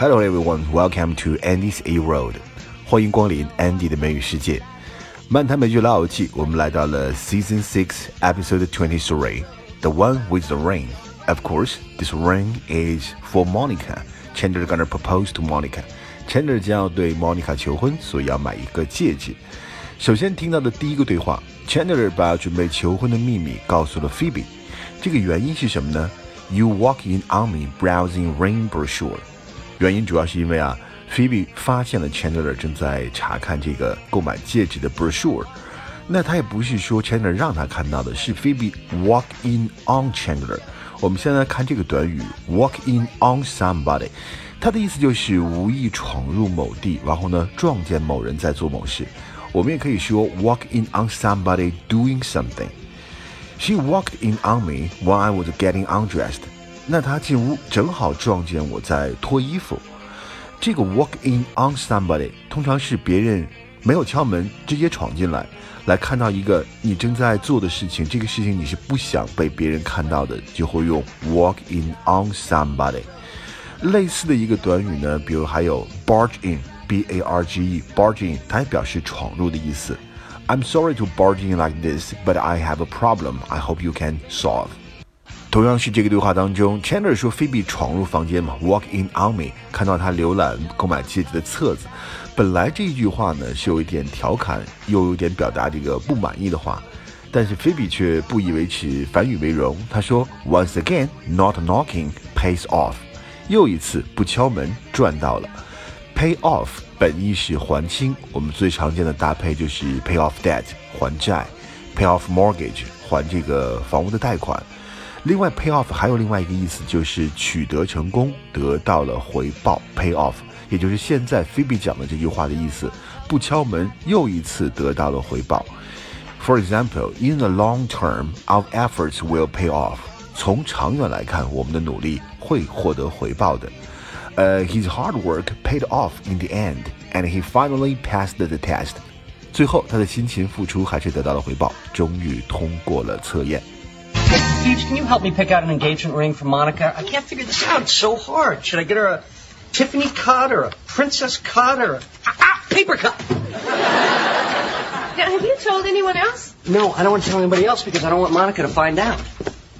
Hello everyone, welcome to Andy's A Road. 欢迎光临 Andy 的美语世界。漫谈美剧老友记，我们来到了 Season Six, Episode Twenty Three, the one with the ring. Of course, this ring is for Monica. Chandler gonna propose to Monica. Chandler 将要对 Monica 求婚，所以要买一个戒指。首先听到的第一个对话，Chandler 把准备求婚的秘密告诉了 Phoebe。这个原因是什么呢？You walk in on me browsing ring brochure。 原因主要是因为啊，Phoebe 发现了 Chandler 正在查看这个购买戒指的 brochure。那他也不是说 Chandler 让他看到的，是 Phoebe walk in on Chandler。我们现在看这个短语 walk in on somebody，它的意思就是无意闯入某地，然后呢撞见某人在做某事。我们也可以说 walk in on somebody doing something。She walked in on me while I was getting undressed。 那他进屋正好撞见我在脱衣服。这个 walk in on somebody 通常是别人没有敲门，直接闯进来，来看到一个你正在做的事情，这个事情你是不想被别人看到的，就会用 walk in on somebody。类似的一个短语呢，比如还有 barge in，b a r g e，barge in，它也表示闯入的意思。I'm sorry to barge in like this, but I have a problem. I hope you can solve. 同样是这个对话当中，Chandler 说菲比闯入房间嘛，walk in on me，看到他浏览购买戒指的册子。本来这一句话呢是有一点调侃，又有点表达这个不满意的话，但是菲比却不以为耻，反以为荣。他说，Once again, not knocking pays off。又一次不敲门赚到了。Pay off 本意是还清，我们最常见的搭配就是 pay off debt 还债，pay off mortgage 还这个房屋的贷款。另外，pay off 还有另外一个意思，就是取得成功，得到了回报。pay off 也就是现在 Phoebe 讲的这句话的意思，不敲门又一次得到了回报。For example, in the long term, our efforts will pay off. 从长远来看，我们的努力会获得回报的。呃，His hard work paid off in the end, and he finally passed the test. 最后，他的辛勤付出还是得到了回报，终于通过了测验。Steve, can you help me pick out an engagement ring for Monica? I can't figure this out. It's so hard. Should I get her a Tiffany cut or a princess cut or a ah, ah, paper cut? Now, have you told anyone else? No, I don't want to tell anybody else because I don't want Monica to find out.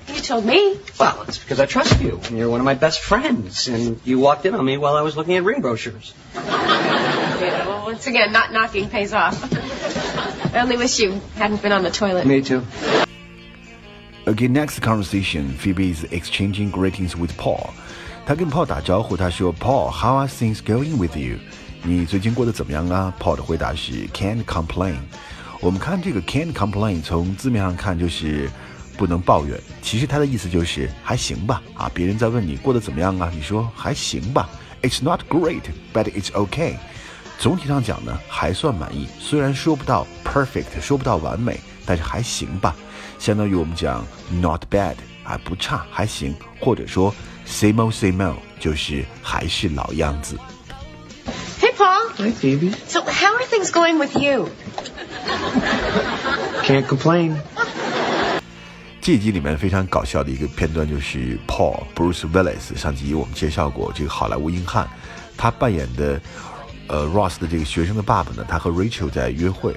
You told me. Well, it's because I trust you, and you're one of my best friends, and you walked in on me while I was looking at ring brochures. Yeah, well, once again, not knocking pays off. I only wish you hadn't been on the toilet. Me too. Okay, next conversation, Phoebe is exchanging greetings with Paul. 她跟 Paul 打招呼，她说：“Paul, how are things going with you？你最近过得怎么样啊？”Paul 的回答是：“Can't complain。”我们看这个 “can't complain”，从字面上看就是不能抱怨。其实它的意思就是还行吧。啊，别人在问你过得怎么样啊，你说还行吧。It's not great, but it's okay。总体上讲呢，还算满意。虽然说不到 perfect，说不到完美，但是还行吧。相当于我们讲 not bad 啊，不差，还行。或者说 same old same old，就是还是老样子。Hey, Paul. Hi, Phoebe. So, how are things going with you? Can't complain. 这一集里面非常搞笑的一个片段就是 Paul Bruce Willis，上集我们介绍过这个好莱坞硬汉，他扮演的呃 Ross 的这个学生的爸爸呢，他和 Rachel 在约会，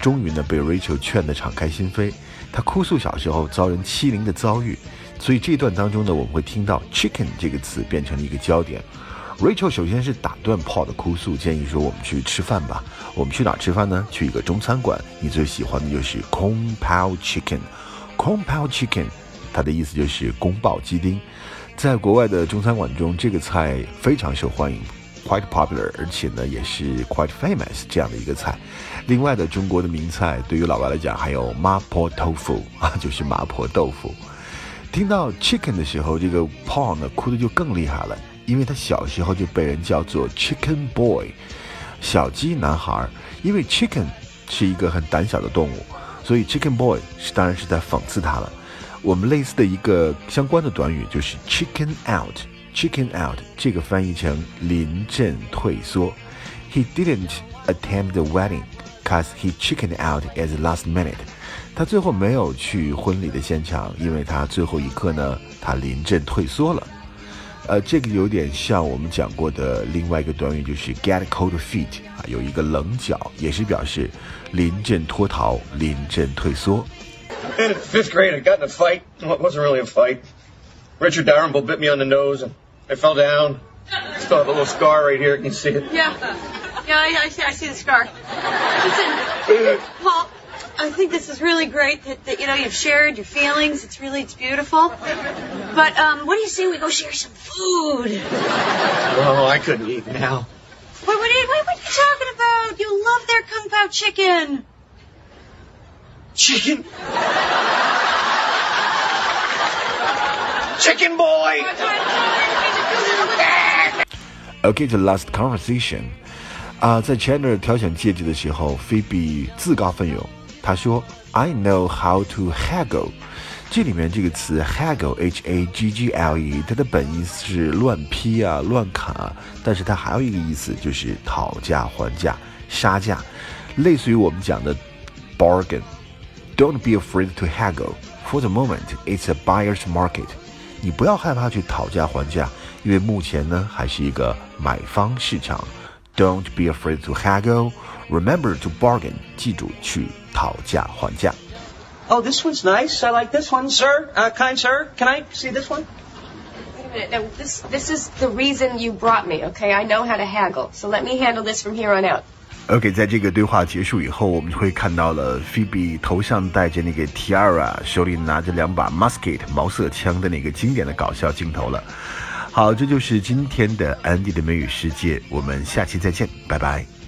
终于呢被 Rachel 劝得敞开心扉，他哭诉小时候遭人欺凌的遭遇，所以这段当中呢，我们会听到 chicken 这个词变成了一个焦点。Rachel 首先是打断 Paul 的哭诉，建议说我们去吃饭吧。我们去哪吃饭呢？去一个中餐馆，你最喜欢的就是 Kung Pao Chicken。Kung Pao Chicken，它的意思就是宫爆鸡丁。在国外的中餐馆中，这个菜非常受欢迎，quite popular，而且呢也是 quite famous 这样的一个菜。另外的中国的名菜，对于老外来讲还有麻婆豆腐啊，就是麻婆豆腐。听到 chicken 的时候，这个 Paul 呢哭的就更厉害了，因为他小时候就被人叫做 Chicken Boy，小鸡男孩。因为 chicken 是一个很胆小的动物，所以 Chicken Boy 是当然是在讽刺他了。我们类似的一个相关的短语就是 chicken out。Chicken out 这个翻译成临阵退缩。He didn't attend the wedding cause he chicken out at the last minute。他最后没有去婚礼的现场，因为他最后一刻呢，他临阵退缩了。呃，这个有点像我们讲过的另外一个短语，就是 get cold feet 啊，有一个冷脚，也是表示临阵脱逃、临阵退缩。Fifth grade, I got in a fight. It wasn't really a fight. Richard Dalrymple bit me on the nose, and I fell down. I Still have a little scar right here. Can you see it? Yeah. Yeah, I, I, see, I see the scar. Listen, Paul, I think this is really great that, that, you know, you've shared your feelings. It's really, it's beautiful. But, um, what do you say we go share some food? Oh, I couldn't eat now. What, what, are you, what, what are you talking about? You love their kung pao chicken. Chicken. Chicken boy. Okay, the last conversation. 啊，在 Chandler 挑选戒指的时候，菲比自告奋勇，他说：“I know how to haggle。”这里面这个词 haggle，h a g g l e，它的本意是乱批啊、乱砍啊，但是它还有一个意思就是讨价还价、杀价，类似于我们讲的 bargain。Don't be afraid to haggle. For the moment, it's a buyer's market. 你不要害怕去讨价还价，因为目前呢还是一个买方市场。Don't be afraid to haggle. Remember to bargain. 记住去讨价还价。 Oh, this one's nice. I like this one, sir. Uh, kind sir, can I see this one? Wait a minute. No, this this is the reason you brought me. Okay, I know how to haggle. So let me handle this from here on out. OK，在这个对话结束以后，我们会看到了 Phoebe 头上戴着那个 tiara，手里拿着两把 musket 毛瑟枪的那个经典的搞笑镜头了。好，这就是今天的 Andy 的美语世界，我们下期再见，拜拜。